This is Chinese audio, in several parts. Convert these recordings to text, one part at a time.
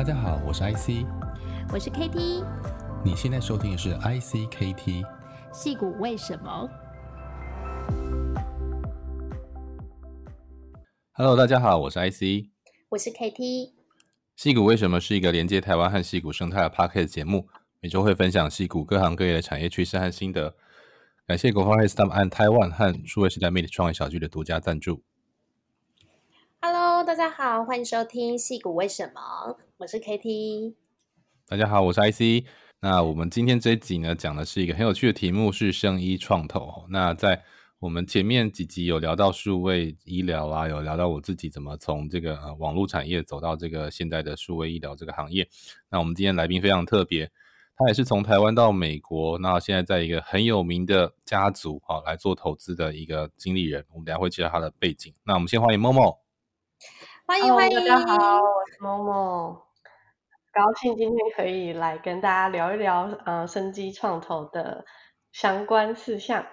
大家好，我是 IC，我是 KT，你现在收听的是 ICKT，戏谷为什么？Hello，大家好，我是 IC，我是 KT，戏谷为什么是一个连接台湾和戏谷生态的 Podcast 节目，每周会分享戏谷各行各业的产业趋势和心得。感谢国发会 STEM and Taiwan 和数位时代 Meet 创业小聚的独家赞助。大家好，欢迎收听戏骨为什么？我是 KT。大家好，我是 IC。那我们今天这一集呢，讲的是一个很有趣的题目，是生医创投。那在我们前面几集有聊到数位医疗啊，有聊到我自己怎么从这个呃网络产业走到这个现在的数位医疗这个行业。那我们今天来宾非常特别，他也是从台湾到美国，那现在在一个很有名的家族啊来做投资的一个经理人。我们等下会介绍他的背景。那我们先欢迎 Momo。欢迎欢迎，大家好，我是 Momo，高兴今天可以来跟大家聊一聊呃生机创投的相关事项。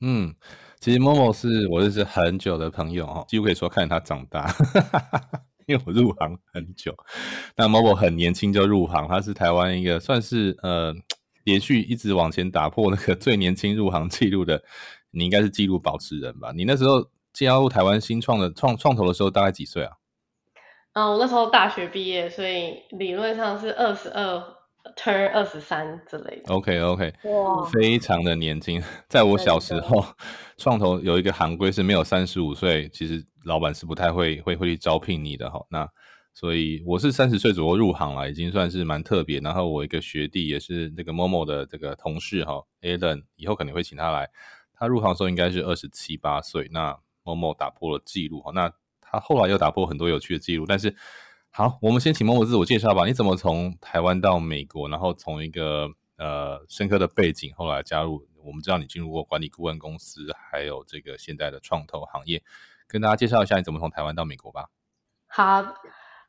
嗯，其实 Momo 是我认识很久的朋友哦，几乎可以说看着他长大，因为我入行很久。那 Momo 很年轻就入行，他是台湾一个算是呃连续一直往前打破那个最年轻入行记录的，你应该是记录保持人吧？你那时候加入台湾新创的创创投的时候，大概几岁啊？嗯，我那时候大学毕业，所以理论上是二十二 turn 二十三之类的。OK OK，哇，非常的年轻。在我小时候，创投有一个行规是没有三十五岁，其实老板是不太会会会去招聘你的哈。那所以我是三十岁左右入行了，已经算是蛮特别。然后我一个学弟也是那个 Momo 的这个同事哈，Alan，以后肯定会请他来。他入行的时候应该是二十七八岁，那 Momo 打破了记录哈。那他后来又打破很多有趣的记录，但是好，我们先请 Momo 自我介绍吧。你怎么从台湾到美国，然后从一个呃深刻的背景，后来加入？我们知道你进入过管理顾问公司，还有这个现在的创投行业，跟大家介绍一下你怎么从台湾到美国吧。好，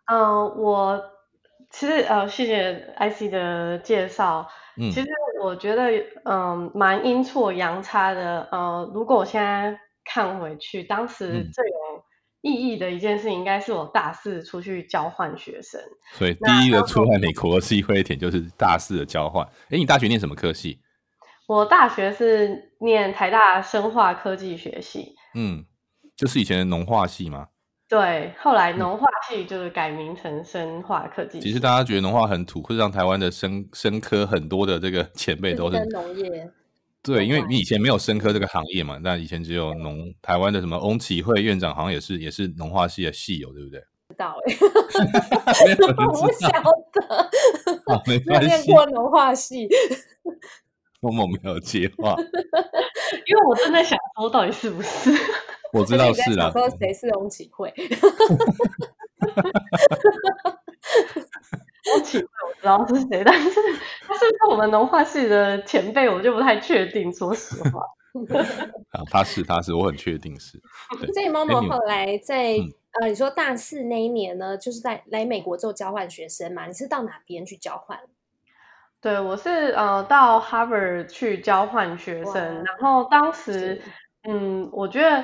嗯、呃，我其实呃，谢谢 IC 的介绍。嗯，其实我觉得嗯，蛮阴错阳差的。呃，如果我现在看回去，当时最有、嗯意义的一件事应该是我大四出去交换学生，所以第一个出来美国的机会点就是大四的交换。哎，你大学念什么科系？我大学是念台大生化科技学系。嗯，就是以前的农化系吗？对，后来农化系就是改名成生化科技。其实大家觉得农化很土，会让台湾的生生科很多的这个前辈都是农业。对，因为你以前没有生科这个行业嘛，那以前只有农台湾的什么翁启惠院长，好像也是也是农化系的系友，对不对？知道哎 我不晓得，啊、没关系，没念过农化系。默默没有接话，因为我真的想说，到底是不是？我知道是了。说谁是翁启惠？翁启惠我知道是谁，但是他是不是我们农化系的前辈，我就不太确定。说实话，啊，他是他是，我很确定是。所以 Momo 后来在、嗯、呃，你说大四那一年呢，就是在来美国做交换学生嘛？你是到哪边去交换？对，我是呃到 Harvard 去交换学生，然后当时嗯，我觉得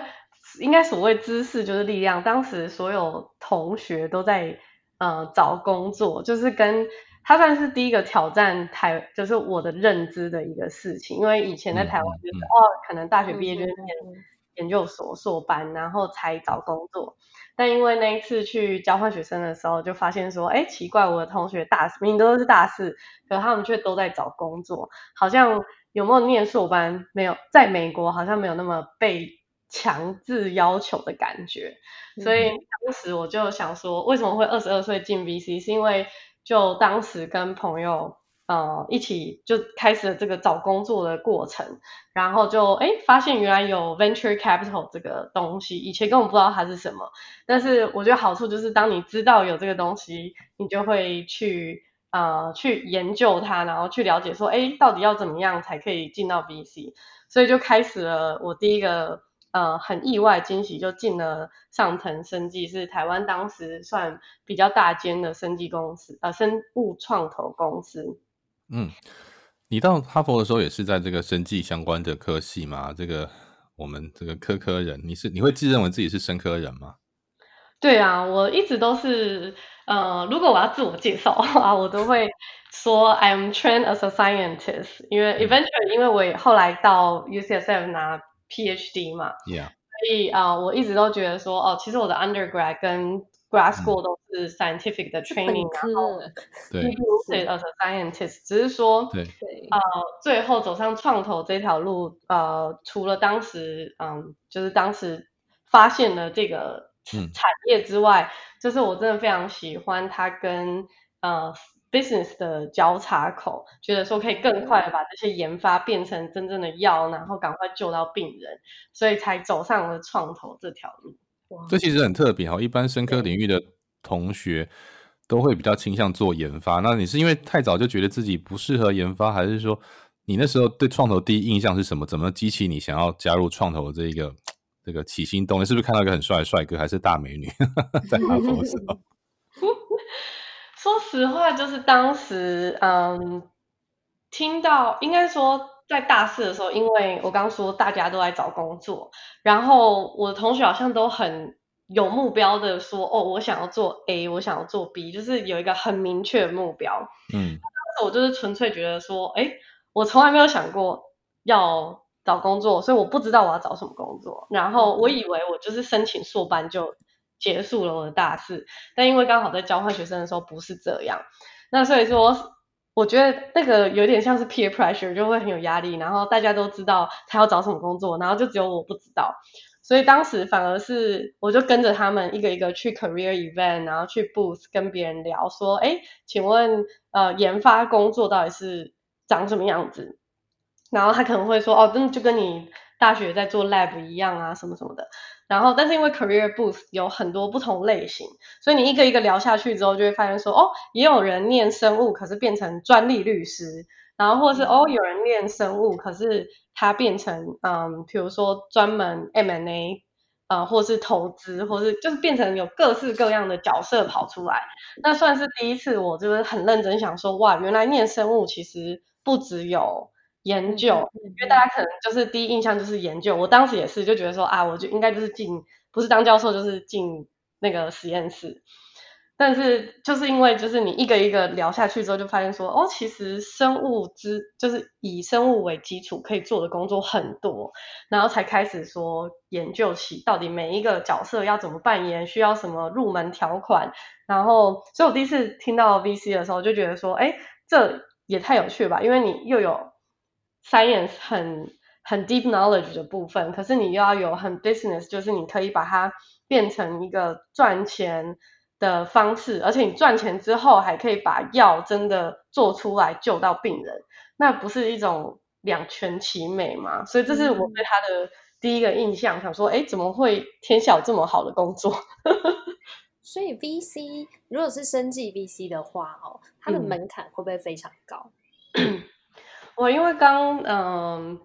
应该所谓知识就是力量，当时所有同学都在。呃，找工作就是跟他算是第一个挑战台，就是我的认知的一个事情。因为以前在台湾就是、哦，可能大学毕业就是念研究所硕班，然后才找工作。但因为那一次去交换学生的时候，就发现说，哎，奇怪，我的同学大四，明明都是大四，可他们却都在找工作，好像有没有念硕班没有，在美国好像没有那么被强制要求的感觉。所以当时我就想说，为什么会二十二岁进 VC？是因为就当时跟朋友呃一起就开始了这个找工作的过程，然后就哎发现原来有 venture capital 这个东西，以前根本不知道它是什么。但是我觉得好处就是，当你知道有这个东西，你就会去呃去研究它，然后去了解说，哎到底要怎么样才可以进到 VC？所以就开始了我第一个。呃，很意外惊喜，就进了上腾生技，是台湾当时算比较大间的生技公司，呃，生物创投公司。嗯，你到哈佛的时候也是在这个生技相关的科系吗？这个我们这个科科人，你是你会自认为自己是生科人吗？对啊，我一直都是，呃，如果我要自我介绍的话，我都会说 I'm trained as a scientist，因为 eventually，因为我也后来到 UCSF 拿 PhD 嘛，Yeah，所以啊，呃，我一直都觉得说，哦，其实我的 undergrad 跟 grad school 都是 scientific 的 training，然后对，use it as a scientist，只是说，对，呃，最后走上创投这条路，呃，除了当时，嗯，就是当时发现了这个。产业之外，就是我真的非常喜欢它跟呃 business 的交叉口，觉得说可以更快的把这些研发变成真正的药，然后赶快救到病人，所以才走上了创投这条路。哇，这其实很特别哈，一般生科领域的同学都会比较倾向做研发。那你是因为太早就觉得自己不适合研发，还是说你那时候对创投第一印象是什么？怎么激起你想要加入创投的这一个？这个起心动念，是不是看到一个很帅的帅哥，还是大美女？在哈佛的时候，说实话，就是当时，嗯，听到应该说在大四的时候，因为我刚刚说大家都在找工作，然后我的同学好像都很有目标的说，哦，我想要做 A，我想要做 B，就是有一个很明确的目标。嗯，当时我就是纯粹觉得说，哎，我从来没有想过要。找工作，所以我不知道我要找什么工作。然后我以为我就是申请硕班就结束了我的大四，但因为刚好在交换学生的时候不是这样，那所以说我觉得那个有点像是 peer pressure，就会很有压力。然后大家都知道他要找什么工作，然后就只有我不知道，所以当时反而是我就跟着他们一个一个去 career event，然后去 booth 跟别人聊说，哎，请问呃研发工作到底是长什么样子？然后他可能会说，哦，真的就跟你大学在做 lab 一样啊，什么什么的。然后，但是因为 career booth 有很多不同类型，所以你一个一个聊下去之后，就会发现说，哦，也有人念生物，可是变成专利律师。然后，或者是哦，有人念生物，可是他变成，嗯，比如说专门 M&A，呃，或是投资，或是就是变成有各式各样的角色跑出来。那算是第一次，我就是很认真想说，哇，原来念生物其实不只有。研究，因为大家可能就是第一印象就是研究，我当时也是就觉得说啊，我就应该就是进，不是当教授就是进那个实验室。但是就是因为就是你一个一个聊下去之后，就发现说哦，其实生物之就是以生物为基础可以做的工作很多，然后才开始说研究起到底每一个角色要怎么扮演，需要什么入门条款。然后，所以我第一次听到 VC 的时候，就觉得说，哎，这也太有趣了吧，因为你又有。Science 很很 deep knowledge 的部分，可是你又要有很 business，就是你可以把它变成一个赚钱的方式，而且你赚钱之后还可以把药真的做出来救到病人，那不是一种两全其美吗？所以这是我对他的第一个印象，嗯、想说，哎，怎么会天下有这么好的工作？所以 VC 如果是生技 VC 的话，哦，它的门槛会不会非常高？嗯 我因为刚嗯、呃，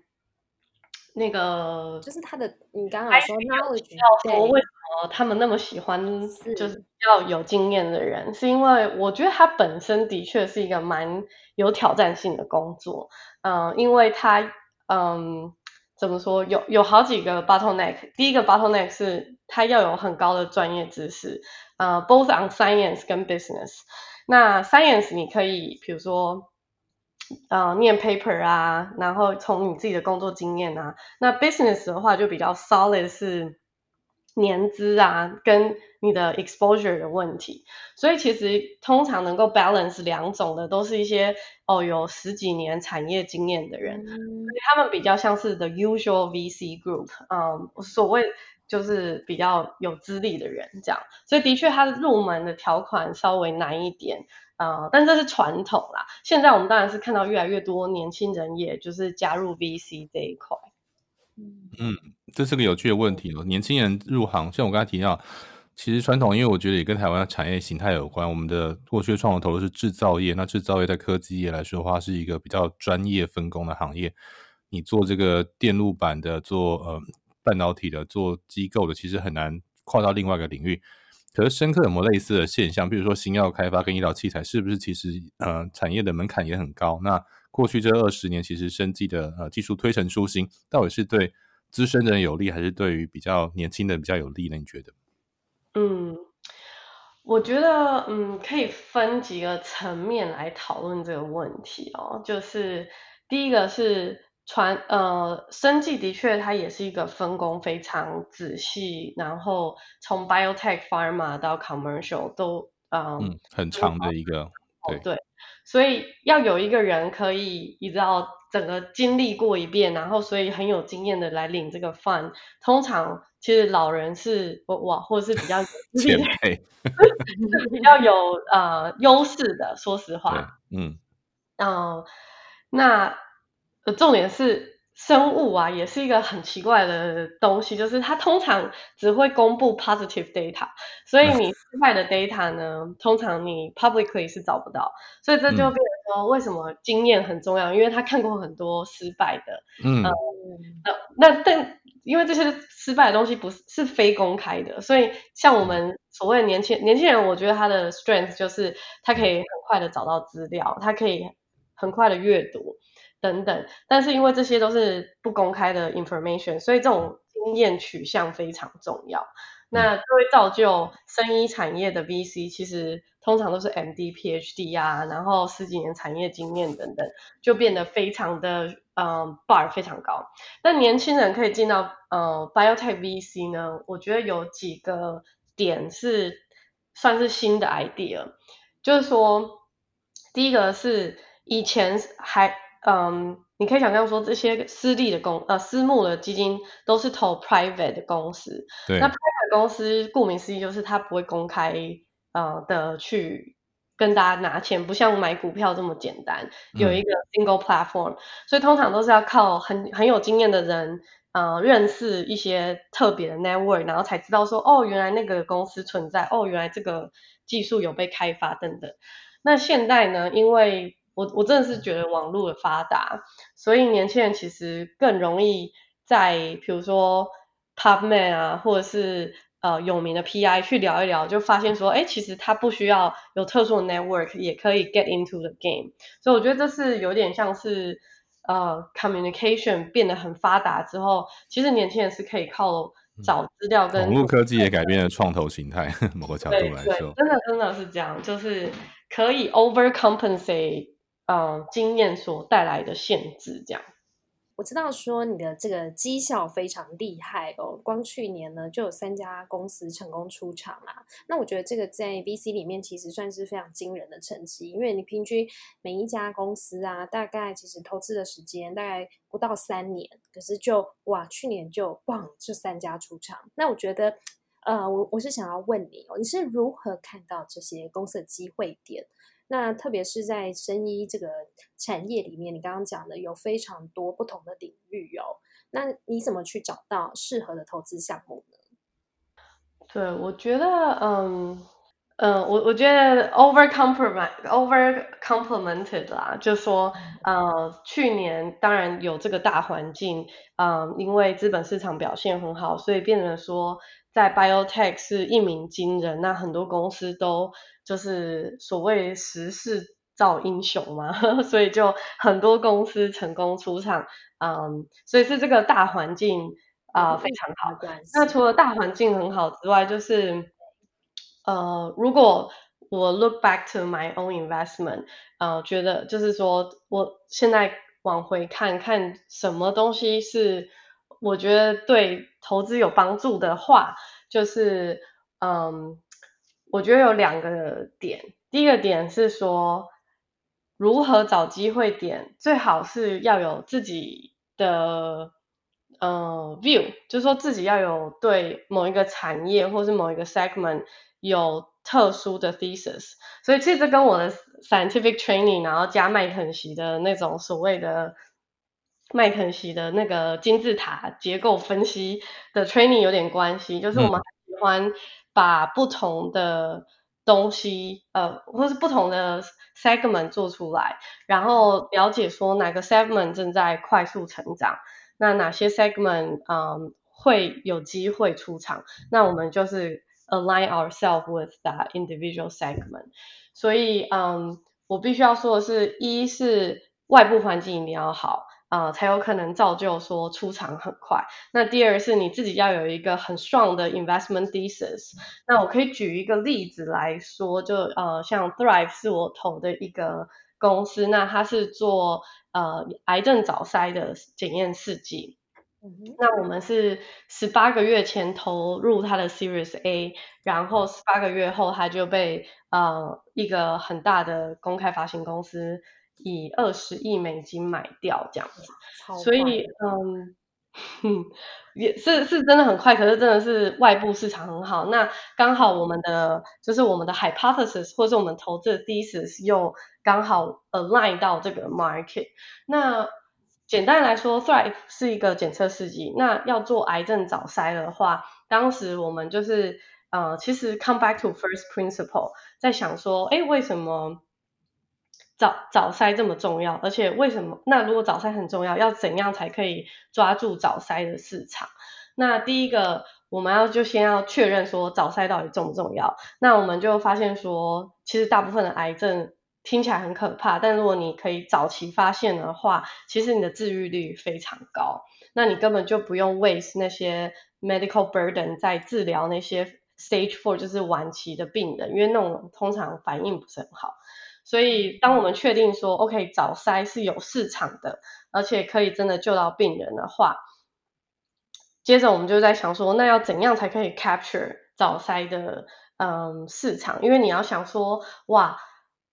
那个就是他的，你刚刚说 knowledge，要说为什么他们那么喜欢，就是要有经验的人，是，是因为我觉得他本身的确是一个蛮有挑战性的工作，嗯、呃，因为他嗯、呃，怎么说，有有好几个 bottleneck，第一个 bottleneck 是他要有很高的专业知识，呃，both on science 跟 business，那 science 你可以，比如说。呃，念 paper 啊，然后从你自己的工作经验啊，那 business 的话就比较 solid 是年资啊，跟你的 exposure 的问题。所以其实通常能够 balance 两种的，都是一些哦有十几年产业经验的人，嗯、所以他们比较像是 the usual VC group，嗯，所谓就是比较有资历的人这样。所以的确，他入门的条款稍微难一点。啊、但这是传统啦。现在我们当然是看到越来越多年轻人，也就是加入 VC 这一块。嗯，这是个有趣的问题哦。年轻人入行，像我刚才提到，其实传统，因为我觉得也跟台湾的产业形态有关。我们的过去的创投是制造业，那制造业在科技业来说的话，是一个比较专业分工的行业。你做这个电路板的，做呃半导体的，做机构的，其实很难跨到另外一个领域。可是深刻有没有类似的现象？比如说新药开发跟医疗器材，是不是其实呃产业的门槛也很高？那过去这二十年，其实生技的呃技术推陈出新，到底是对资深的人有利，还是对于比较年轻的比较有利呢？你觉得？嗯，我觉得，嗯，可以分几个层面来讨论这个问题哦。就是第一个是传，呃，生技的确它也是一个分工非常仔细，然后从 biotech、pharma 到 commercial 都，呃、嗯，很长的一个，对对。所以要有一个人可以，你知道，整个经历过一遍，然后所以很有经验的来领这个 fund，通常。其实老人是哇，或者是比较有 前辈，比较有呃优势的。说实话，嗯，嗯、呃，那重点是生物啊，也是一个很奇怪的东西，就是它通常只会公布 positive data，所以你失败的 data 呢，通常你 publicly 是找不到，所以这就变成说，为什么经验很重要？因为他看过很多失败的，嗯，呃、那但。因为这些失败的东西不是是非公开的，所以像我们所谓的年轻年轻人，我觉得他的 strength 就是他可以很快的找到资料，他可以很快的阅读等等。但是因为这些都是不公开的 information，所以这种经验取向非常重要。那就会造就生医产业的 VC，其实通常都是 MD、PhD 啊，然后十几年产业经验等等，就变得非常的嗯 bar 非常高。那年轻人可以进到呃 biotech VC 呢，我觉得有几个点是算是新的 idea，就是说第一个是以前还嗯。你可以想象说，这些私立的公呃私募的基金都是投 private 的公司，对。那 private 公司顾名思义就是它不会公开呃的去跟大家拿钱，不像买股票这么简单，有一个 single platform，嗯。所以通常都是要靠很很有经验的人呃认识一些特别的 network，然后才知道说哦原来那个公司存在，哦原来这个技术有被开发等等。那现在呢，因为我我真的是觉得网络的发达，所以年轻人其实更容易在比如说 PubMed 啊，或者是呃有名的 PI 去聊一聊，就发现说，哎，其实他不需要有特殊的 network 也可以 get into the game。所以我觉得这是有点像是呃 communication 变得很发达之后，其实年轻人是可以靠找资料跟、嗯、网络科技也改变了创投形态，某个角度来说，真的真的是这样，就是可以 overcompensate。呃，经验所带来的限制，这样。我知道说你的这个绩效非常厉害哦，光去年呢就有三家公司成功出场啊。那我觉得这个在 VC 里面其实算是非常惊人的成绩，因为你平均每一家公司啊，大概其实投资的时间大概不到三年，可是就哇，去年就棒，就三家出场。那我觉得，呃，我我是想要问你哦，你是如何看到这些公司的机会点？那特别是在生医这个产业里面，你刚刚讲的有非常多不同的领域哦。那你怎么去找到适合的投资项目呢？对，我觉得，嗯嗯，我我觉得 over complement over complemented 啦，就说，呃，去年当然有这个大环境，嗯，因为资本市场表现很好，所以变成说在 biotech 是一鸣惊人，那很多公司都。就是所谓时势造英雄嘛，所以就很多公司成功出场，嗯，所以是这个大环境啊、呃、非常好。那除了大环境很好之外，就是呃，如果我 look back to my own investment，呃，觉得就是说我现在往回看看什么东西是我觉得对投资有帮助的话，就是嗯。我觉得有两个点，第一个点是说，如何找机会点，最好是要有自己的呃 view，就是说自己要有对某一个产业或是某一个 segment 有特殊的 thesis。所以其实跟我的 scientific training，然后加麦肯锡的那种所谓的麦肯锡的那个金字塔结构分析的 training 有点关系，就是我们很喜欢。把不同的东西，呃，或是不同的 segment 做出来，然后了解说哪个 segment 正在快速成长，那哪些 segment 嗯会有机会出场，那我们就是 align ourselves with that individual segment。所以嗯，我必须要说的是，一是外部环境一定要好，呃，才有可能造就说出场很快。那第二是你自己要有一个很 strong 的 investment thesis。那我可以举一个例子来说，就呃，像 Thrive 是我投的一个公司，那它是做呃癌症早筛的检验试剂。那我们是十八个月前投入它的 Series A，然后十八个月后它就被呃一个很大的公开发行公司以二十亿美金买掉这样子，所以嗯，哼，也是是真的很快，可是真的是外部市场很好，那刚好我们的就是我们的 hypothesis 或是我们投资的 thesis 又刚好 align 到这个 market，那。简单来说，Thrive 是一个检测试剂。那要做癌症早筛的话，当时我们就是呃，其实 come back to first principle，在想说，哎，为什么早早筛这么重要？而且为什么？那如果早筛很重要，要怎样才可以抓住早筛的市场？那第一个，我们要就先要确认说早筛到底重不重要。那我们就发现说，其实大部分的癌症。听起来很可怕，但如果你可以早期发现的话，其实你的治愈率非常高。那你根本就不用 waste 那些 medical burden 在治疗那些 stage four 就是晚期的病人，因为那种通常反应不是很好。所以当我们确定说 OK 早筛是有市场的，而且可以真的救到病人的话，接着我们就在想说，那要怎样才可以 capture 早筛的嗯市场？因为你要想说哇。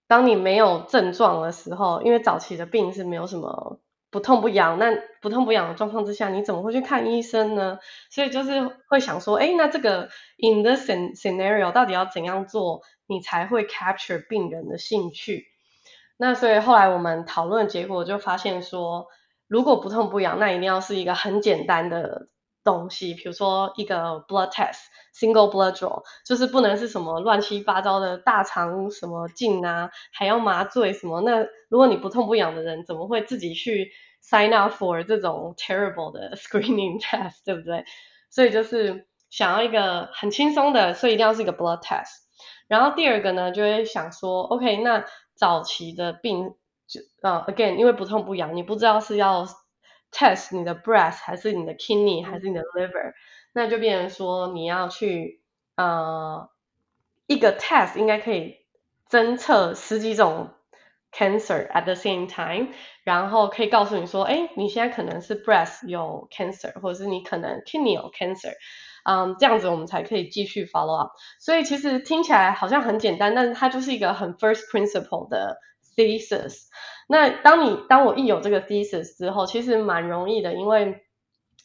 当你没有症状的时候，因为早期的病是没有什么不痛不痒，那不痛不痒的状况之下，你怎么会去看医生呢？所以就是会想说，哎，那这个 in this scenario 到底要怎样做，你才会 capture 病人的兴趣？那所以后来我们讨论结果就发现说，如果不痛不痒，那一定要是一个很简单的东西，比如说一个 blood test。Single blood draw 就是不能是什么乱七八糟的大肠什么镜啊，还要麻醉什么？那如果你不痛不痒的人，怎么会自己去 sign up for 这种 terrible 的 screening test，对不对？所以就是想要一个很轻松的，所以一定要是一个 blood test。然后第二个呢，就会想说，OK，那早期的病就呃 again，因为不痛不痒，你不知道是要 test 你的 breast 还是你的 kidney 还是你的 liver。那就变成说，你要去呃一个 test 应该可以侦测十几种 cancer at the same time，然后可以告诉你说，哎，你现在可能是 breast 有 cancer，或者是你可能 kidney 有 cancer，嗯，这样子我们才可以继续 follow up。所以其实听起来好像很简单，但是它就是一个很 first principle 的 thesis。那当你当我一有这个 thesis 之后，其实蛮容易的，因为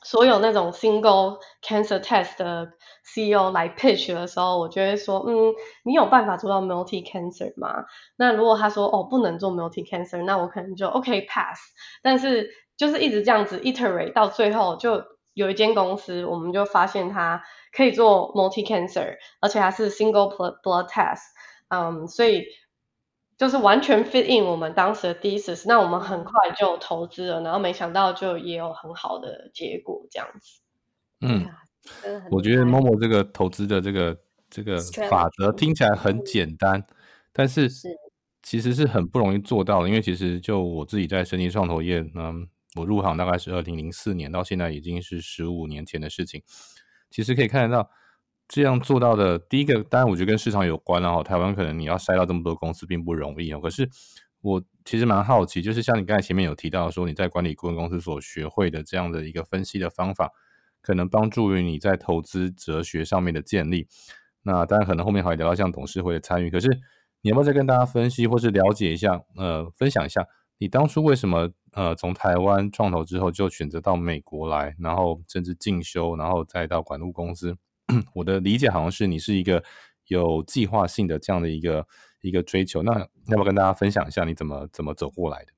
所有那种 single cancer test 的 CEO 来 pitch 的时候，我就会说，嗯，你有办法做到 multi cancer 吗？那如果他说，哦，不能做 multi cancer，那我可能就 OK pass。但是就是一直这样子 iterate 到最后，就有一间公司，我们就发现它可以做 multi cancer，而且它是 single blood test，嗯，所以。就是完全 fit in 我们当时的 thesis，那我们很快就投资了，然后没想到就也有很好的结果这样子。嗯，我觉得 Momo 这个投资的这个这个法则听起来很简单，但是其实是很不容易做到的，因为其实就我自己在生技创投业，嗯，我入行大概是二零零四年，到现在已经是十五年前的事情，其实可以看得到。这样做到的第一个，当然我觉得跟市场有关了哈。台湾可能你要筛到这么多公司并不容易哦。可是我其实蛮好奇，就是像你刚才前面有提到说你在管理顾问公司所学会的这样的一个分析的方法，可能帮助于你在投资哲学上面的建立。那当然可能后面还会聊到像董事会的参与。可是你要不要再跟大家分析或是了解一下，呃，分享一下你当初为什么呃从台湾创投之后就选择到美国来，然后甚至进修，然后再到管路公司？我的理解好像是你是一个有计划性的这样的一个一个追求，那要不要跟大家分享一下你怎么怎么走过来的？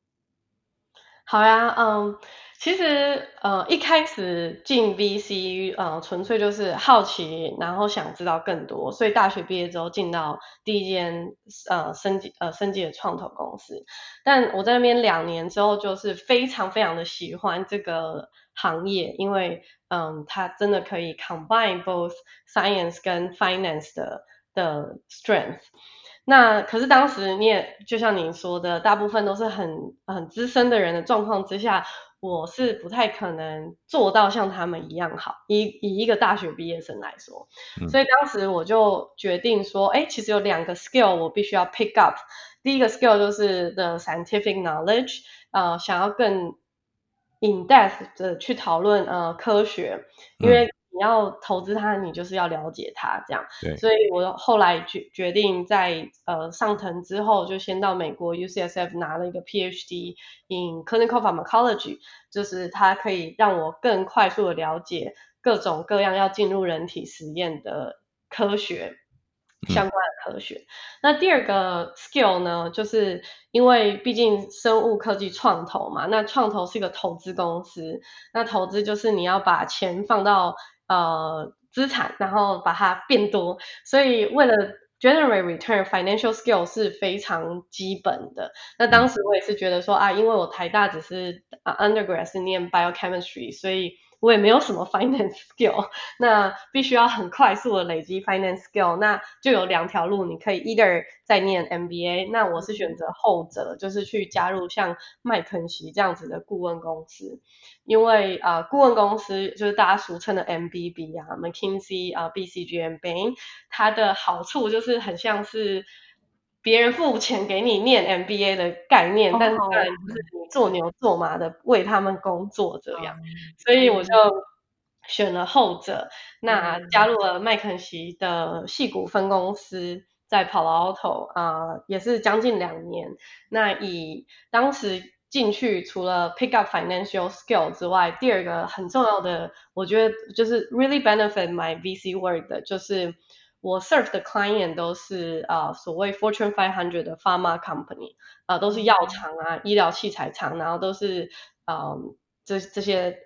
好呀，嗯，其实呃一开始进 VC 呃纯粹就是好奇，然后想知道更多，所以大学毕业之后进到第一间呃升级呃升级的创投公司，但我在那边两年之后就是非常非常的喜欢这个行业，因为嗯，它真的可以 combine both science 跟 finance 的的 strength。那可是当时你也就像您说的，大部分都是很很资深的人的状况之下，我是不太可能做到像他们一样好，以以一个大学毕业生来说，嗯、所以当时我就决定说，哎，其实有两个 skill 我必须要 pick up。第一个 skill 就是 the scientific knowledge，呃，想要更 in depth 的去讨论呃科学，因为你要投资它，你就是要了解它这样。对。所以我后来决决定在呃上腾之后，就先到美国 UCSF 拿了一个 PhD in clinical pharmacology，就是它可以让我更快速的了解各种各样要进入人体实验的科学。相关的科学。那第二个 skill 呢，就是因为毕竟生物科技创投嘛，那创投是一个投资公司，那投资就是你要把钱放到呃资产，然后把它变多，所以为了 generate return，financial skill 是非常基本的。那当时我也是觉得说啊，因为我台大只是 undergrad 是念 biochemistry，所以我也没有什么 finance skill，那必须要很快速的累积 finance skill，那就有两条路，你可以 either 在念 MBA，那我是选择后者，就是去加入像麦肯锡这样子的顾问公司，因为啊、顾问公司就是大家俗称的 MBB 啊，McKinsey 啊、呃、BCG、Bain，它的好处就是很像是。别人付钱给你念 MBA 的概念，但是当然就是你做牛做马的为他们工作这样，所以我就选了后者。那加入了麦肯锡的矽谷分公司，在 Palo Alto 啊，也是将近两年。那以当时进去，除了 pick up financial skill 之外，第二个很重要的，我觉得就是 really benefit my VC work 的，就是。我 serve 的 client 都是啊、呃、所谓 Fortune 500的 pharma company 啊、呃，都是药厂啊、医疗器材厂，然后都是嗯、呃、这这些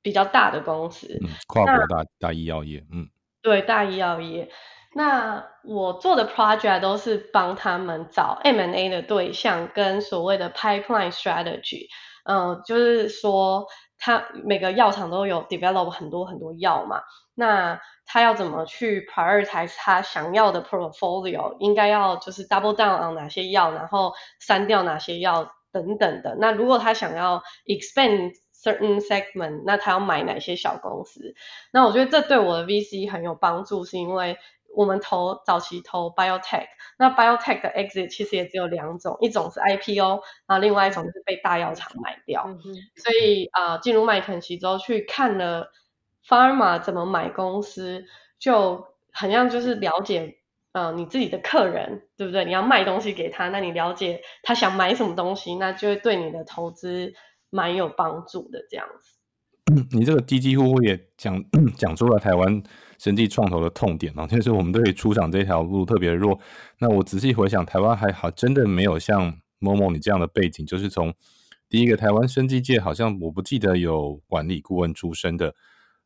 比较大的公司，嗯、跨国大大医药业，嗯，对，大医药业。那我做的 project 都是帮他们找 M&A 的对象跟所谓的 pipeline strategy，嗯、呃，就是说他每个药厂都有 develop 很多很多药嘛，那。他要怎么去 prioritize 他想要的 portfolio，应该要就是 double down on 哪些药，然后删掉哪些药等等的。那如果他想要 expand certain segment，那他要买哪些小公司？那我觉得这对我的 VC 很有帮助，是因为我们投早期投 biotech，那 biotech 的 exit 其实也只有两种，一种是 IPO，然后另外一种是被大药厂买掉。嗯、所以啊、呃，进入麦肯锡之后去看了。Pharma 怎么买公司，就很像就是了解，呃，你自己的客人，对不对？你要卖东西给他，那你了解他想买什么东西，那就会对你的投资蛮有帮助的。这样子，你这个几几乎乎也讲 讲出了台湾生技创投的痛点啊，就是我们对出厂这条路特别弱。那我仔细回想，台湾还好，真的没有像某某你这样的背景，就是从第一个台湾生技界，好像我不记得有管理顾问出身的。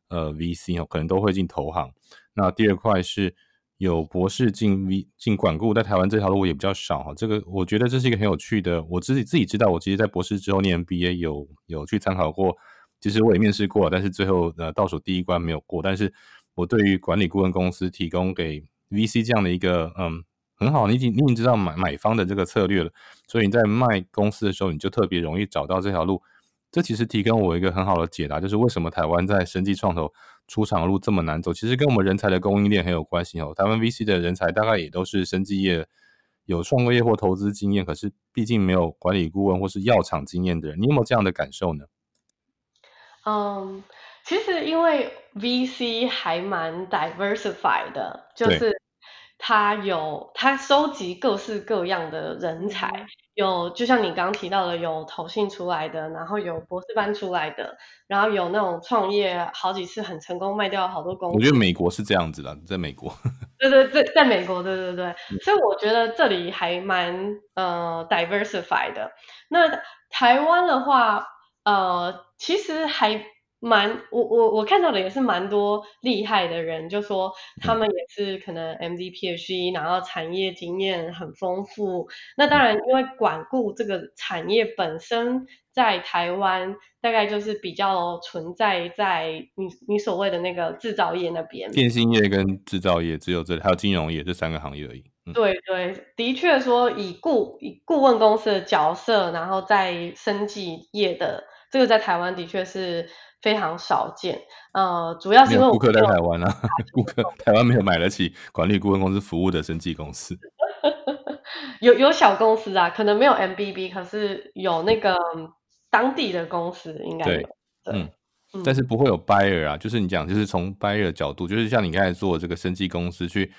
呃，VC 哦，可能都会进投行。那第二块是有博士进 V 进管顾，在台湾这条路也比较少哈。这个我觉得这是一个很有趣的。我自己自己知道，我其实，在博士之后念 MBA 有有去参考过。其实我也面试过，但是最后呃倒数第一关没有过。但是我对于管理顾问公司提供给 VC 这样的一个嗯很好，你已经你已经知道买买方的这个策略了，所以你在卖公司的时候，你就特别容易找到这条路。这其实提供我一个很好的解答，就是为什么台湾在生技创投出场路这么难走，其实跟我们人才的供应链很有关系哦。台湾 VC 的人才大概也都是生技业有创过业或投资经验，可是毕竟没有管理顾问或是药厂经验的人，你有没有这样的感受呢？嗯，其实因为 VC 还蛮 diversified 的，就是他有他收集各式各样的人才。有，就像你刚刚提到的，有投信出来的，然后有博士班出来的，然后有那种创业好几次很成功卖掉好多公司。我觉得美国是这样子的，在美国。对对对，在美国，对对对。所以我觉得这里还蛮呃 diversified 的。那台湾的话，呃，其实还。蛮，我我我看到的也是蛮多厉害的人，就说他们也是可能 MD PhD，然后产业经验很丰富。那当然，因为管顾这个产业本身在台湾，大概就是比较存在在你你所谓的那个制造业那边。电信业跟制造业只有这，还有金融业这三个行业而已。嗯、对对，的确说以顾以顾问公司的角色，然后在生技业的。这个在台湾的确是非常少见。呃，主要是因为顾客在台湾啊，顾客台湾没有买得起管理顾问公司服务的生技公司。有有小公司啊，可能没有 MBB，可是有那个当地的公司应该有。对，嗯，嗯，但是不会有 buyer 啊，就是你讲，就是从 buyer 的角度，就是像你刚才做这个生技公司去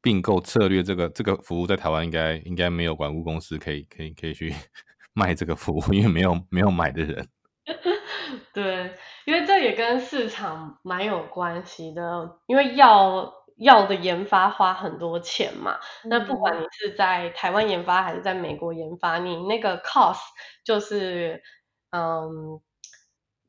并购策略，这个这个服务在台湾应该应该没有管顾公司可以可以可以去 卖这个服务，因为没有没有买的人。对，因为这也跟市场蛮有关系的，因为药。药的研发花很多钱嘛，那不管你是在台湾研发还是在美国研发，你那个 cost 就是，嗯，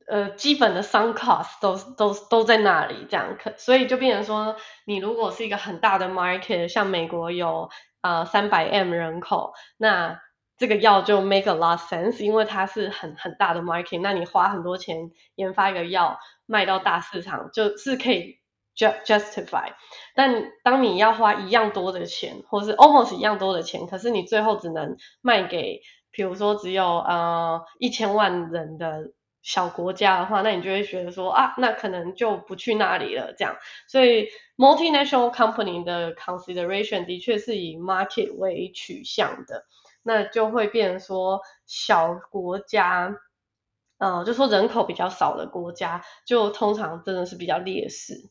呃，基本的 sunk cost 都都都在那里，这样可，所以就变成说，你如果是一个很大的 market，像美国有呃三百 M 人口，那这个药就 make a lot sense，因为它是很很大的 market，那你花很多钱研发一个药卖到大市场，就是可以。justify，但当你要花一样多的钱，或是 almost 一样多的钱，可是你最后只能卖给，比如说只有呃一千万人的小国家的话，那你就会觉得说啊，那可能就不去那里了这样。所以 multinational company 的 consideration 的确是以 market 为取向的，那就会变成说小国家，呃，就说人口比较少的国家，就通常真的是比较劣势。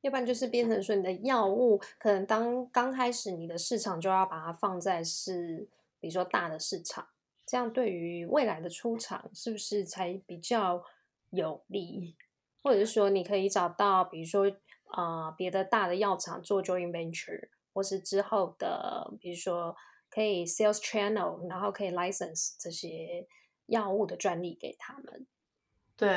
要不然就是变成说你的药物可能当刚开始你的市场就要把它放在是比如说大的市场，这样对于未来的出场是不是才比较有利？或者是说你可以找到比如说啊、呃、别的大的药厂做 joint venture，或是之后的比如说可以 sales channel，然后可以 license 这些药物的专利给他们。对，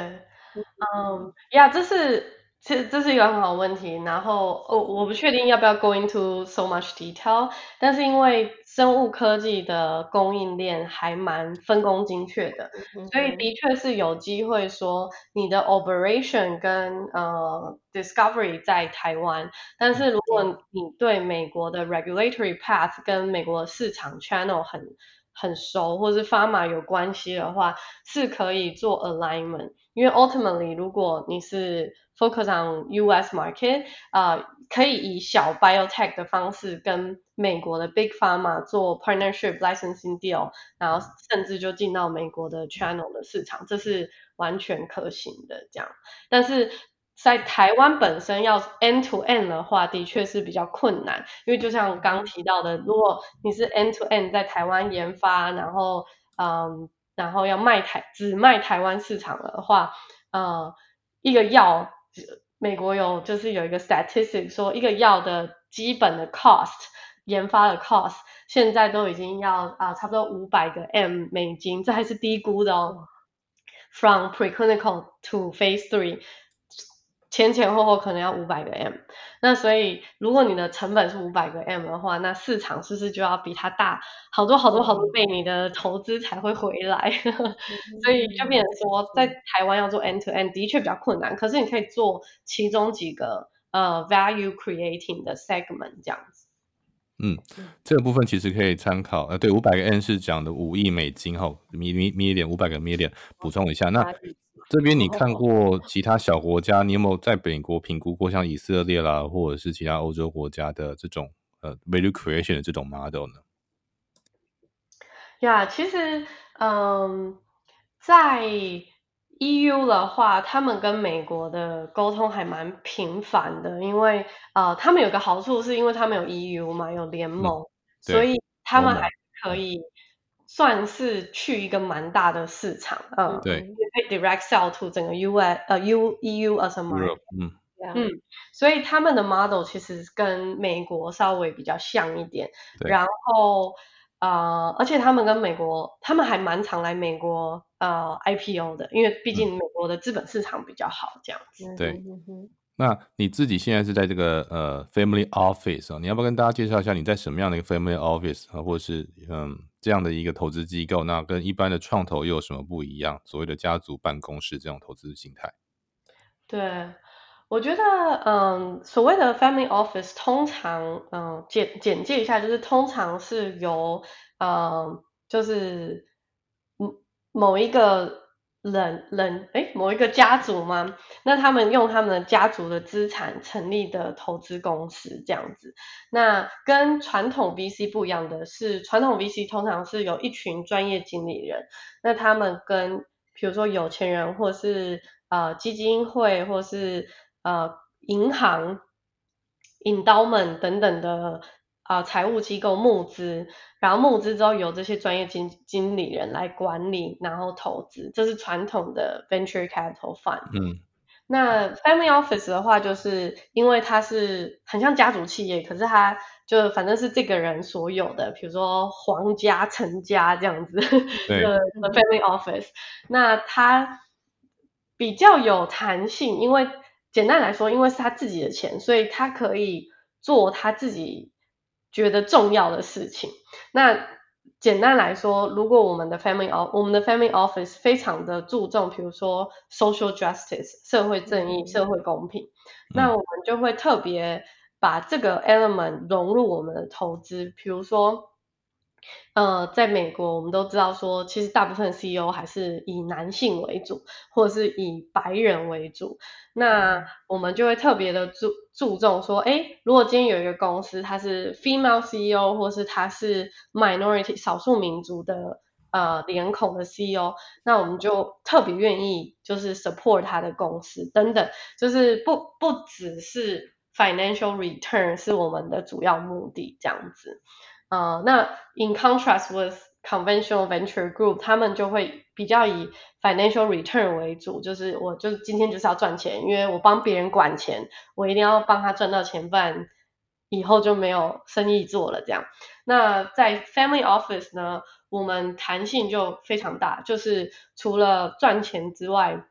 嗯，呀，这是。其实这是一个很好的问题，然后哦，我不确定要不要 go into so much detail，但是因为生物科技的供应链还蛮分工精确的，嗯、所以的确是有机会说你的 operation 跟呃 discovery 在台湾，但是如果你对美国的 regulatory path 跟美国市场 channel 很很熟，或是发码有关系的话，是可以做 alignment，因为 ultimately 如果你是 focus on U.S. market，啊、呃，可以以小 biotech 的方式跟美国的 big pharma 做 partnership licensing deal，然后甚至就进到美国的 channel 的市场，这是完全可行的这样。但是在台湾本身要 end to end 的话，的确是比较困难，因为就像刚提到的，如果你是 end to end 在台湾研发，然后嗯，然后要卖台只卖台湾市场的话，呃，一个药。美国有就是有一个 statistic 说，一个药的基本的 cost 研发的 cost 现在都已经要啊差不多五百个 M 美金，这还是低估的哦。From preclinical to phase three。前前后后可能要五百个 M，那所以如果你的成本是五百个 M 的话，那市场是不是就要比它大好多好多好多倍？你的投资才会回来，所以就变成说，在台湾要做 end to end 的确比较困难，可是你可以做其中几个呃 value creating 的 segment 这样子。嗯，这个部分其实可以参考，呃，对，五百个 N 是讲的五亿美金哈，米米米点五百个 million，补充一下那。这边你看过其他小国家，你有没有在美国评估过像以色列啦，或者是其他欧洲国家的这种呃 value creation 的这种 model 呢？呀，yeah, 其实嗯，在 EU 的话，他们跟美国的沟通还蛮频繁的，因为呃，他们有个好处是因为他们有 EU 嘛，有联盟，嗯、所以他们还可以。算是去一个蛮大的市场，嗯，对，可以 direct sell to 整个 US 呃 U EU as a market，嗯。嗯，所以他们的 model 其实跟美国稍微比较像一点，然后呃，而且他们跟美国，他们还蛮常来美国呃 IPO 的，因为毕竟美国的资本市场比较好，这样子，嗯、对。那你自己现在是在这个呃 family office 啊，你要不要跟大家介绍一下你在什么样的一个 family office 啊，或者是嗯这样的一个投资机构？那跟一般的创投又有什么不一样？所谓的家族办公室这种投资形态？对，我觉得嗯所谓的 family office 通常嗯简简介一下，就是通常是由嗯就是某某一个。人人诶某一个家族吗？那他们用他们的家族的资产成立的投资公司这样子。那跟传统 VC 不一样的是，传统 VC 通常是有一群专业经理人，那他们跟比如说有钱人或是呃基金会或是呃银行、endowment 等等的。啊、呃，财务机构募资，然后募资之后由这些专业经经理人来管理，然后投资，这是传统的 venture capital fund。嗯，那 family office 的话，就是因为它是很像家族企业，可是它就反正是这个人所有的，比如说皇家、陈家这样子的 family office。那它比较有弹性，因为简单来说，因为是他自己的钱，所以他可以做他自己。觉得重要的事情，那简单来说，如果我们的 family off 我们的 family office 非常的注重，比如说 social justice 社会正义、社会公平，嗯、那我们就会特别把这个 element 融入我们的投资，比如说。呃，在美国，我们都知道说，其实大部分 CEO 还是以男性为主，或者是以白人为主。那我们就会特别的注注重说，诶，如果今天有一个公司，它是 female CEO，或是它是 minority 少数民族的呃脸孔的 CEO，那我们就特别愿意就是 support 他的公司等等，就是不不只是 financial return 是我们的主要目的这样子。呃，那 in contrast with conventional venture group，他们就会比较以 financial return 为主，就是我就是今天就是要赚钱，因为我帮别人管钱，我一定要帮他赚到钱，不然以后就没有生意做了这样。那在 family office 呢，我们弹性就非常大，就是除了赚钱之外。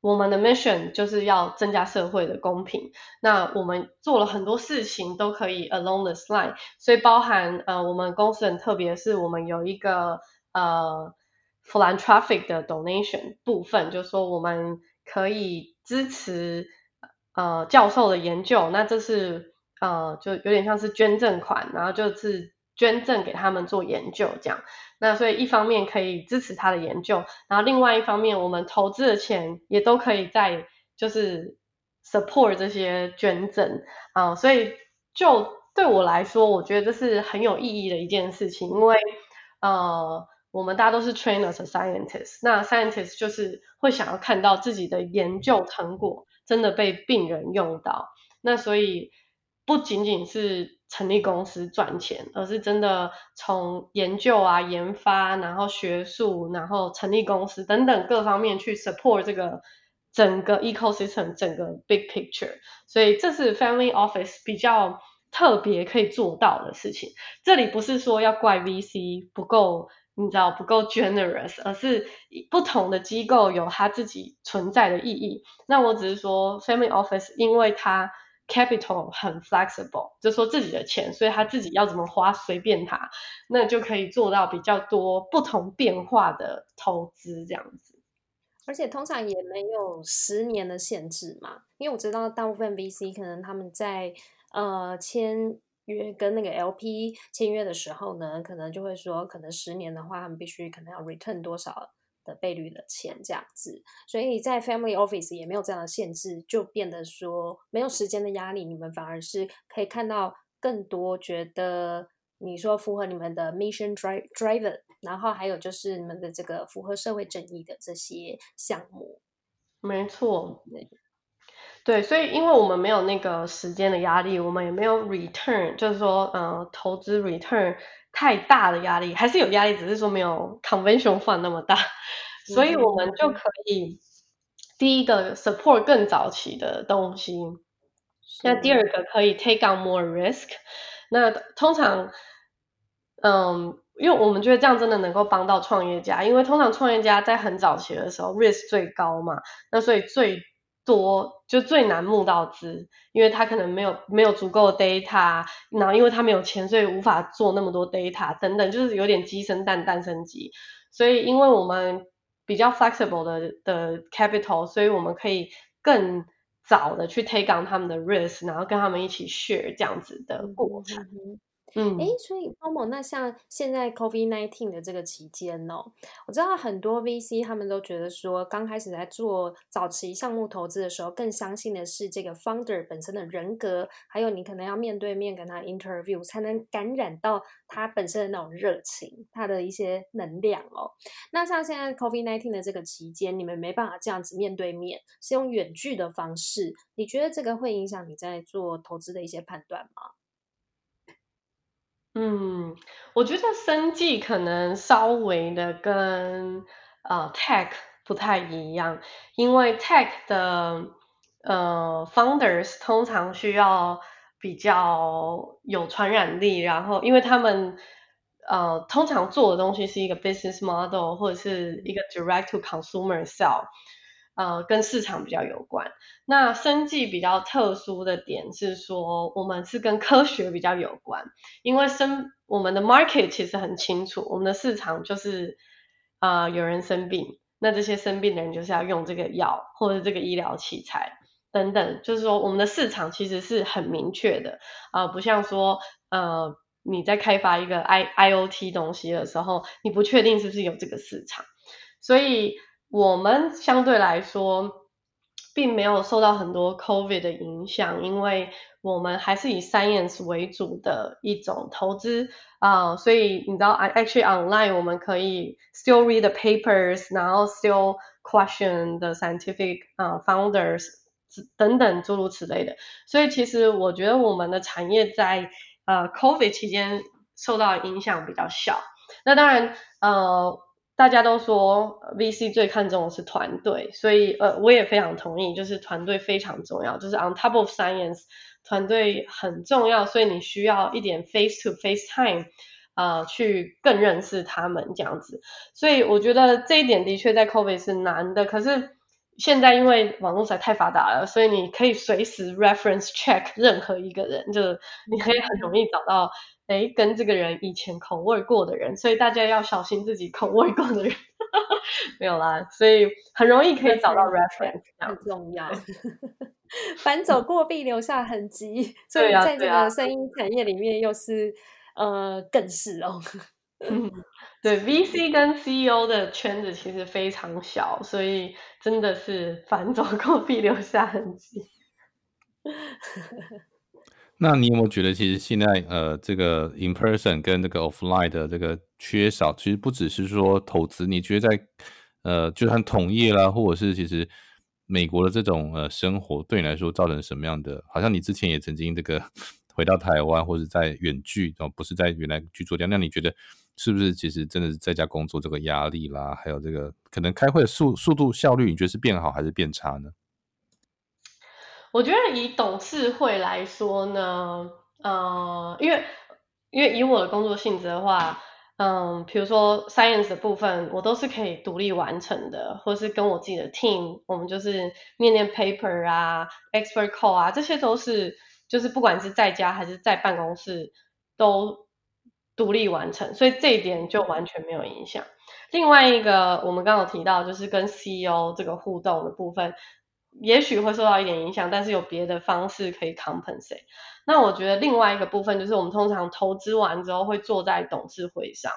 我们的 mission 就是要增加社会的公平。那我们做了很多事情都可以 along this line，所以包含呃，我们公司很特别，是我们有一个呃 philanthropic 的 donation 部分，就是说我们可以支持呃教授的研究。那这是呃就有点像是捐赠款，然后就是捐赠给他们做研究这样。那所以一方面可以支持他的研究，然后另外一方面我们投资的钱也都可以在就是 support 这些捐赠啊，所以就对我来说，我觉得这是很有意义的一件事情，因为呃我们大家都是 trainers scientist，那 scientist 就是会想要看到自己的研究成果真的被病人用到，那所以不仅仅是成立公司赚钱，而是真的从研究啊、研发，然后学术，然后成立公司等等各方面去 support 这个整个 ecosystem、整个 big picture。所以这是 family office 比较特别可以做到的事情。这里不是说要怪 VC 不够，你知道不够 generous，而是不同的机构有它自己存在的意义。那我只是说 family office，因为它。Capital 很 flexible，就说自己的钱，所以他自己要怎么花随便他，那就可以做到比较多不同变化的投资这样子。而且通常也没有十年的限制嘛，因为我知道大部分 VC 可能他们在呃签约跟那个 LP 签约的时候呢，可能就会说，可能十年的话，他们必须可能要 return 多少。的倍率的钱这样子，所以在 Family Office 也没有这样的限制，就变得说没有时间的压力，你们反而是可以看到更多觉得你说符合你们的 Mission drive driver，然后还有就是你们的这个符合社会正义的这些项目。没错，对，对，所以因为我们没有那个时间的压力，我们也没有 Return，就是说呃投资 Return。太大的压力还是有压力，只是说没有 conventional fund 那么大，所以我们就可以第一个 support 更早期的东西，那第二个可以 take on more risk。那通常，嗯，因为我们觉得这样真的能够帮到创业家，因为通常创业家在很早期的时候 risk 最高嘛，那所以最。多就最难募到资，因为他可能没有没有足够的 data，然后因为他没有钱，所以无法做那么多 data 等等，就是有点鸡生蛋，蛋生鸡。所以因为我们比较 flexible 的的 capital，所以我们可以更早的去 take on 他们的 risk，然后跟他们一起 share 这样子的过程。嗯，哎，所以 Momo，那像现在 COVID nineteen 的这个期间哦，我知道很多 VC 他们都觉得说，刚开始在做早期项目投资的时候，更相信的是这个 founder 本身的人格，还有你可能要面对面跟他 interview，才能感染到他本身的那种热情，他的一些能量哦。那像现在 COVID nineteen 的这个期间，你们没办法这样子面对面，是用远距的方式，你觉得这个会影响你在做投资的一些判断吗？嗯，我觉得生技可能稍微的跟呃 tech 不太一样，因为 tech 的呃 founders 通常需要比较有传染力，然后因为他们呃通常做的东西是一个 business model 或者是一个 direct to consumer sell。呃，跟市场比较有关。那生技比较特殊的点是说，我们是跟科学比较有关，因为生我们的 market 其实很清楚，我们的市场就是啊、呃，有人生病，那这些生病的人就是要用这个药或者这个医疗器材等等，就是说我们的市场其实是很明确的啊、不像说呃你在开发一个 I IoT 东西的时候，你不确定是不是有这个市场，所以。我们相对来说，并没有受到很多 COVID 的影响，因为我们还是以 science 为主的一种投资啊所以你知道，actually online 我们可以 still read the papers，然后 still question the scientific 啊、founders 等等诸如此类的，所以其实我觉得我们的产业在呃、COVID 期间受到影响比较小。那当然，呃。大家都说 VC 最看重的是团队，所以呃，我也非常同意，就是团队非常重要，就是 on top of science，团队很重要，所以你需要一点 face to face time，啊、呃，去更认识他们这样子。所以我觉得这一点的确在 COVID 是难的，可是现在因为网络实在太发达了，所以你可以随时 reference check 任何一个人，就是你可以很容易找到。哎，跟这个人以前口味过的人，所以大家要小心自己口味过的人，没有啦，所以很容易可以找到 reference，很重要。反 走过必留下痕迹，所以在这个声音产业里面又是、啊啊、呃更是哦。嗯，对，VC 跟 CEO 的圈子其实非常小，所以真的是反走过 必留下痕迹。那你有没有觉得，其实现在呃，这个 in person 跟这个 offline 的这个缺少，其实不只是说投资，你觉得在呃，就算同业啦，或者是其实美国的这种呃生活，对你来说造成什么样的？好像你之前也曾经这个 回到台湾，或者在远距哦，不是在原来居住地，那你觉得是不是其实真的是在家工作这个压力啦，还有这个可能开会速速度效率，你觉得是变好还是变差呢？我觉得以董事会来说呢，呃，因为因为以我的工作性质的话，嗯，比如说 science 的部分，我都是可以独立完成的，或是跟我自己的 team，我们就是念念 paper 啊，expert call 啊，这些都是就是不管是在家还是在办公室都独立完成，所以这一点就完全没有影响。另外一个我们刚刚有提到就是跟 CEO 这个互动的部分。也许会受到一点影响，但是有别的方式可以 compensate。那我觉得另外一个部分就是，我们通常投资完之后会坐在董事会上。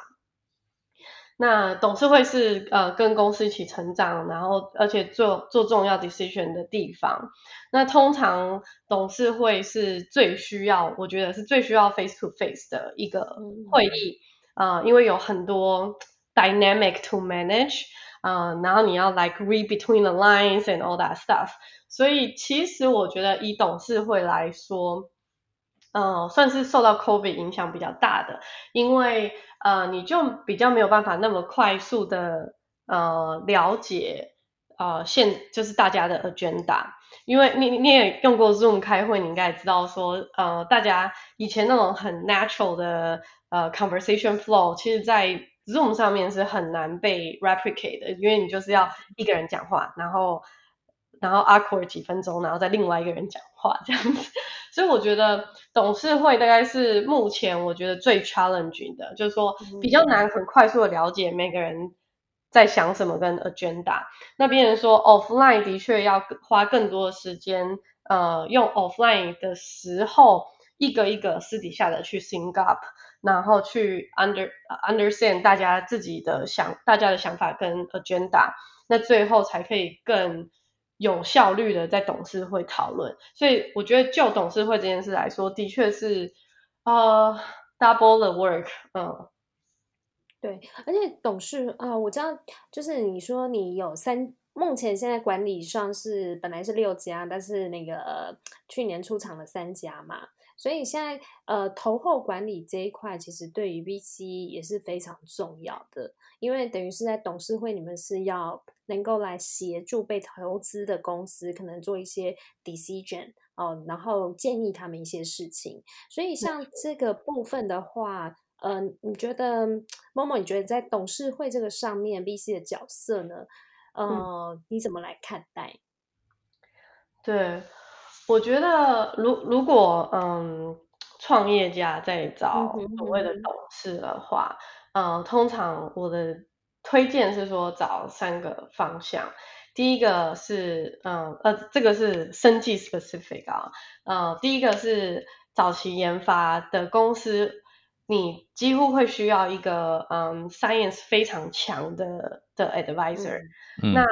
那董事会是呃跟公司一起成长，然后而且做做重要 decision 的地方。那通常董事会是最需要，我觉得是最需要 face to face 的一个会议啊，嗯呃，因为有很多 dynamic to manage。啊，然后你要 like read between the lines and all that stuff，所以其实我觉得以董事会来说，嗯，算是受到 COVID 影响比较大的，因为呃，你就比较没有办法那么快速的呃了解呃现就是大家的 agenda，因为你你也用过 Zoom 开会，你应该也知道说，呃，大家以前那种很 natural 的呃 conversation flow，其实在 Zoom 上面是很难被 replicate 的，因为你就是要一个人讲话，然后然后 awkward 几分钟，然后再另外一个人讲话这样子。所以我觉得董事会大概是目前我觉得最 challenging 的，就是说比较难很快速的了解每个人在想什么跟 agenda。那别人说 offline 的确要花更多的时间，呃，用 offline 的时候一个一个私底下的去 sync up，然后去 under understand 大家自己的想大家的想法跟 agenda，那最后才可以更有效率的在董事会讨论。所以我觉得就董事会这件事来说，的确是呃 double the work，嗯。对，而且董事啊，我知道，就是你说你有三，目前现在管理上是本来是六家，但是那个去年出厂了三家嘛，所以现在呃投后管理这一块，其实对于 VC 也是非常重要的，因为等于是在董事会，你们是要能够来协助被投资的公司，可能做一些 decision 哦、呃，然后建议他们一些事情，所以像这个部分的话。嗯、呃，你觉得 Momo？你觉得在董事会这个上面，VC 的角色呢？呃、嗯，你怎么来看待？对，我觉得如如果嗯，创业家在找所谓的董事的话，嗯、呃，通常我的推荐是说找三个方向。第一个是嗯呃，这个是生技 specific 啊，呃，第一个是早期研发的公司。你几乎会需要一个嗯，science 非常强的的 advisor。嗯、那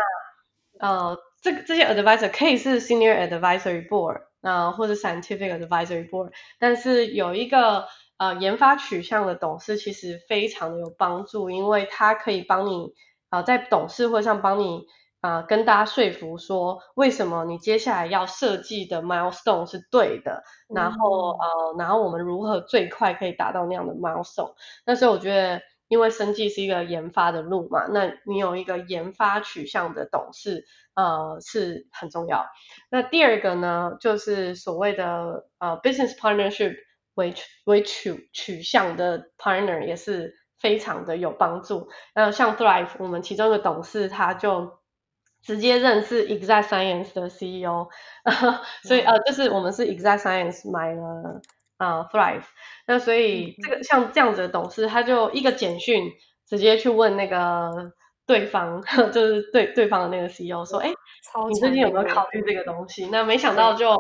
呃，这这些 advisor 可以是 senior advisory board 啊、呃，或者 scientific advisory board。但是有一个呃研发取向的董事，其实非常的有帮助，因为他可以帮你啊、呃，在董事会上帮你。啊、呃，跟大家说服说，为什么你接下来要设计的 milestone 是对的，嗯、然后呃，然后我们如何最快可以达到那样的 milestone？那所以我觉得，因为生技是一个研发的路嘛，那你有一个研发取向的董事，呃，是很重要。那第二个呢，就是所谓的呃 business partnership 为为取取向的 partner 也是非常的有帮助。那，像 Thrive，我们其中一个董事他就。直接认识 Exact Science 的 CEO，所以呃，就是我们是 Exact Science 买了、呃、Thrive，那所以这个像这样子的董事，他就一个简讯直接去问那个对方，就是对对方的那个 CEO 说，哎，你最近有没有考虑这个东西？那没想到就。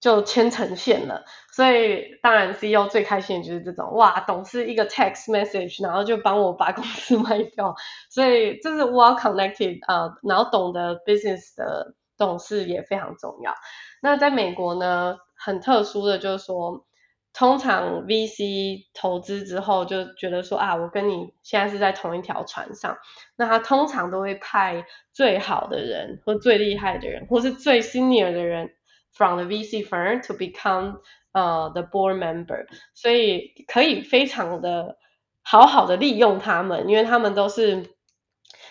就牵成线了，所以当然 CEO 最开心的就是这种，哇，董事一个 text message，然后就帮我把公司 卖掉，所以这是 well connected 啊、呃，然后懂得 business 的董事也非常重要。那在美国呢，很特殊的就是说，通常 VC 投资之后就觉得说啊，我跟你现在是在同一条船上，那他通常都会派最好的人，或最厉害的人，或是最 senior 的人。From the VC firm to become 呃、uh, the board member，所以可以非常的好好的利用他们，因为他们都是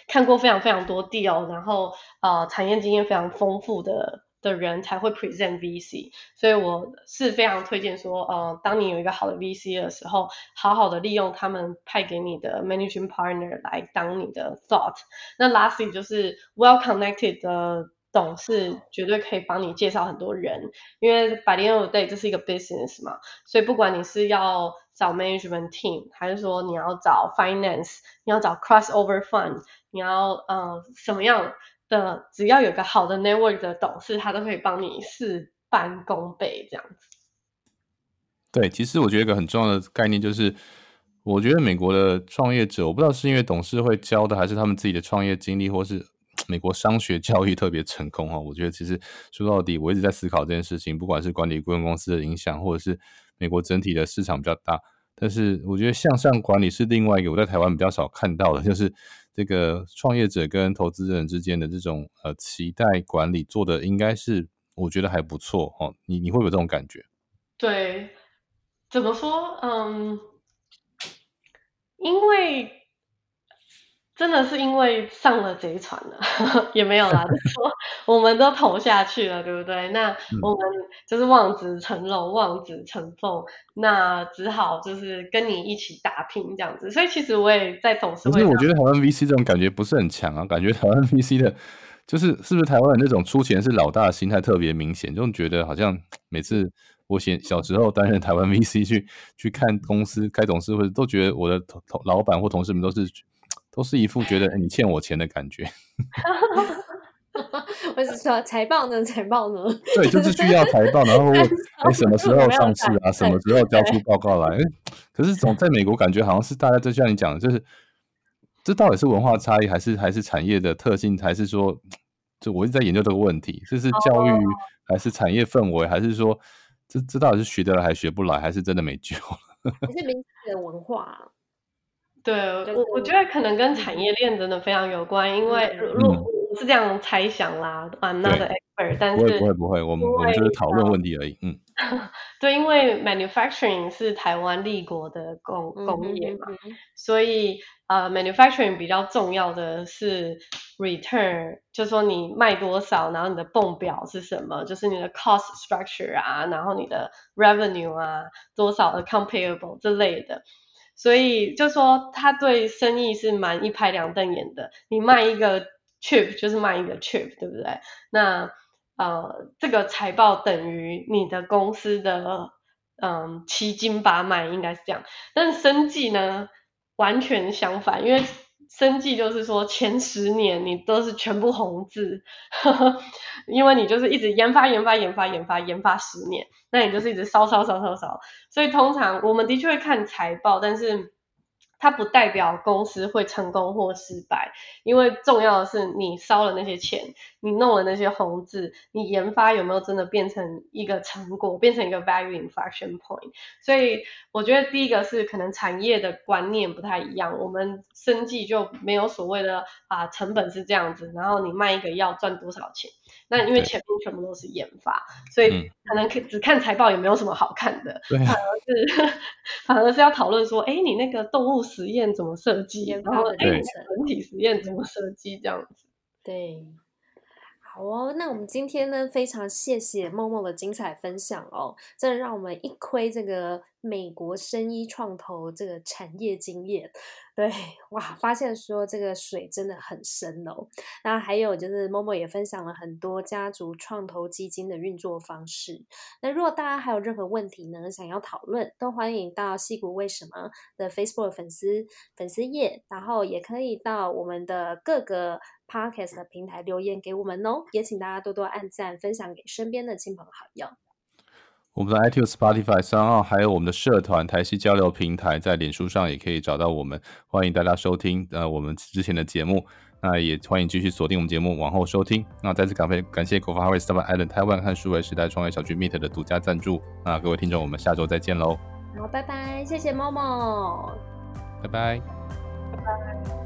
看过非常非常多 deal，然后呃产业经验非常丰富的的人才会 present VC，所以我是非常推荐说，呃，当你有一个好的 VC 的时候，好好的利用他们派给你的 managing partner 来当你的 thought。那 lastly 就是 well connected 的。董事绝对可以帮你介绍很多人，因为 by the end of the day 这是一个 business 嘛，所以不管你是要找 management team，还是说你要找 finance，你要找 crossover fund，你要呃什么样的，只要有个好的 network 的董事，他都可以帮你事半功倍这样子。对，其实我觉得一个很重要的概念就是，我觉得美国的创业者，我不知道是因为董事会教的，还是他们自己的创业经历，或是。美国商学教育特别成功哈，我觉得其实说到底，我一直在思考这件事情，不管是管理顾问公司的影响，或者是美国整体的市场比较大，但是我觉得向上管理是另外一个我在台湾比较少看到的，就是这个创业者跟投资人之间的这种呃期待管理做的应该是我觉得还不错哦，你你会有这种感觉？对，怎么说？嗯，因为。真的是因为上了贼船了，也没有啦，就是说我们都投下去了，对不对？那我们就是望子成龙、望子成凤，那只好就是跟你一起打拼这样子。所以其实我也在董事会。可是我觉得台湾 VC 这种感觉不是很强啊，感觉台湾 VC 的，就是是不是台湾人那种出钱是老大的心态特别明显，就觉得好像每次我小小时候担任台湾 VC 去去看公司开董事会，都觉得我的同同老板或同事们都是。都是一副觉得你欠我钱的感觉。我是说财报呢？财报呢？对，就是需要财报，然后问 哎，什么时候上市啊？什么时候交出报告来？哎，可是总在美国感觉好像是大家就像你讲的，就是这到底是文化差异，还是还是产业的特性，还是说，就我一直在研究这个问题，这是教育还是产业氛围，还是说这这到底是学得来还学不来，还是真的没救了？还是民间的文化？对，我我觉得可能跟产业。链真的非常有关，因为如果我是这样猜想啦，I'm not an expert，但是不会不会不会，我们我们就是讨论问题而已，嗯，对，因为 manufacturing 是台湾立国的工工业嘛，所以呃 manufacturing 比较重要的是 return，就是说你卖多少，然后你的泵表是什么，就是你的 cost structure 啊，然后你的 revenue 啊，多少 account payable 这类的。所以就说他对生意是蛮一拍两瞪眼的。你卖一个 chip 就是卖一个 chip，对不对？那呃，这个财报等于你的公司的嗯七斤八卖，应该是这样。但是生计呢，完全相反，因为生计就是说前十年你都是全部红字，呵呵，因为你就是一直研发研发研发研发研发十年。那你就是一直烧烧烧烧烧，所以通常我们的确会看财报，但是它不代表公司会成功或失败，因为重要的是你烧了那些钱，你弄了那些红字，你研发有没有真的变成一个成果，变成一个 value inflection point。所以我觉得第一个是可能产业的观念不太一样，我们生计就没有所谓的啊成本是这样子，然后你卖一个药赚多少钱。那因为前面全部都是研发，所以可能只看财报也没有什么好看的，嗯、反而是 反而是要讨论说，哎，你那个动物实验怎么设计，然后哎，人体实验怎么设计这样子。对，哦，那我们今天呢，非常谢谢 Momo 的精彩分享哦，真的让我们一窥这个美国生医创投这个产业经验。对，哇，发现说这个水真的很深哦。那还有就是，Momo 也分享了很多家族创投基金的运作方式。那如果大家还有任何问题呢，想要讨论，都欢迎到矽谷为什么的 Facebook 粉丝粉丝页，然后也可以到我们的各个 Podcast 的平台留言给我们哦。也请大家多多按赞，分享给身边的亲朋好友。我们的 iTunes、Spotify 三号，还有我们的社团台西交流平台，在脸书上也可以找到我们。欢迎大家收听呃我们之前的节目，那也欢迎继续锁定我们节目往后收听。那再次感谢感谢国发会 Startup Island 台湾和数位时代创业小聚 Meet 的独家赞助。那各位听众，我们下周再见喽！好，拜拜，谢谢 Momo，拜拜，拜拜。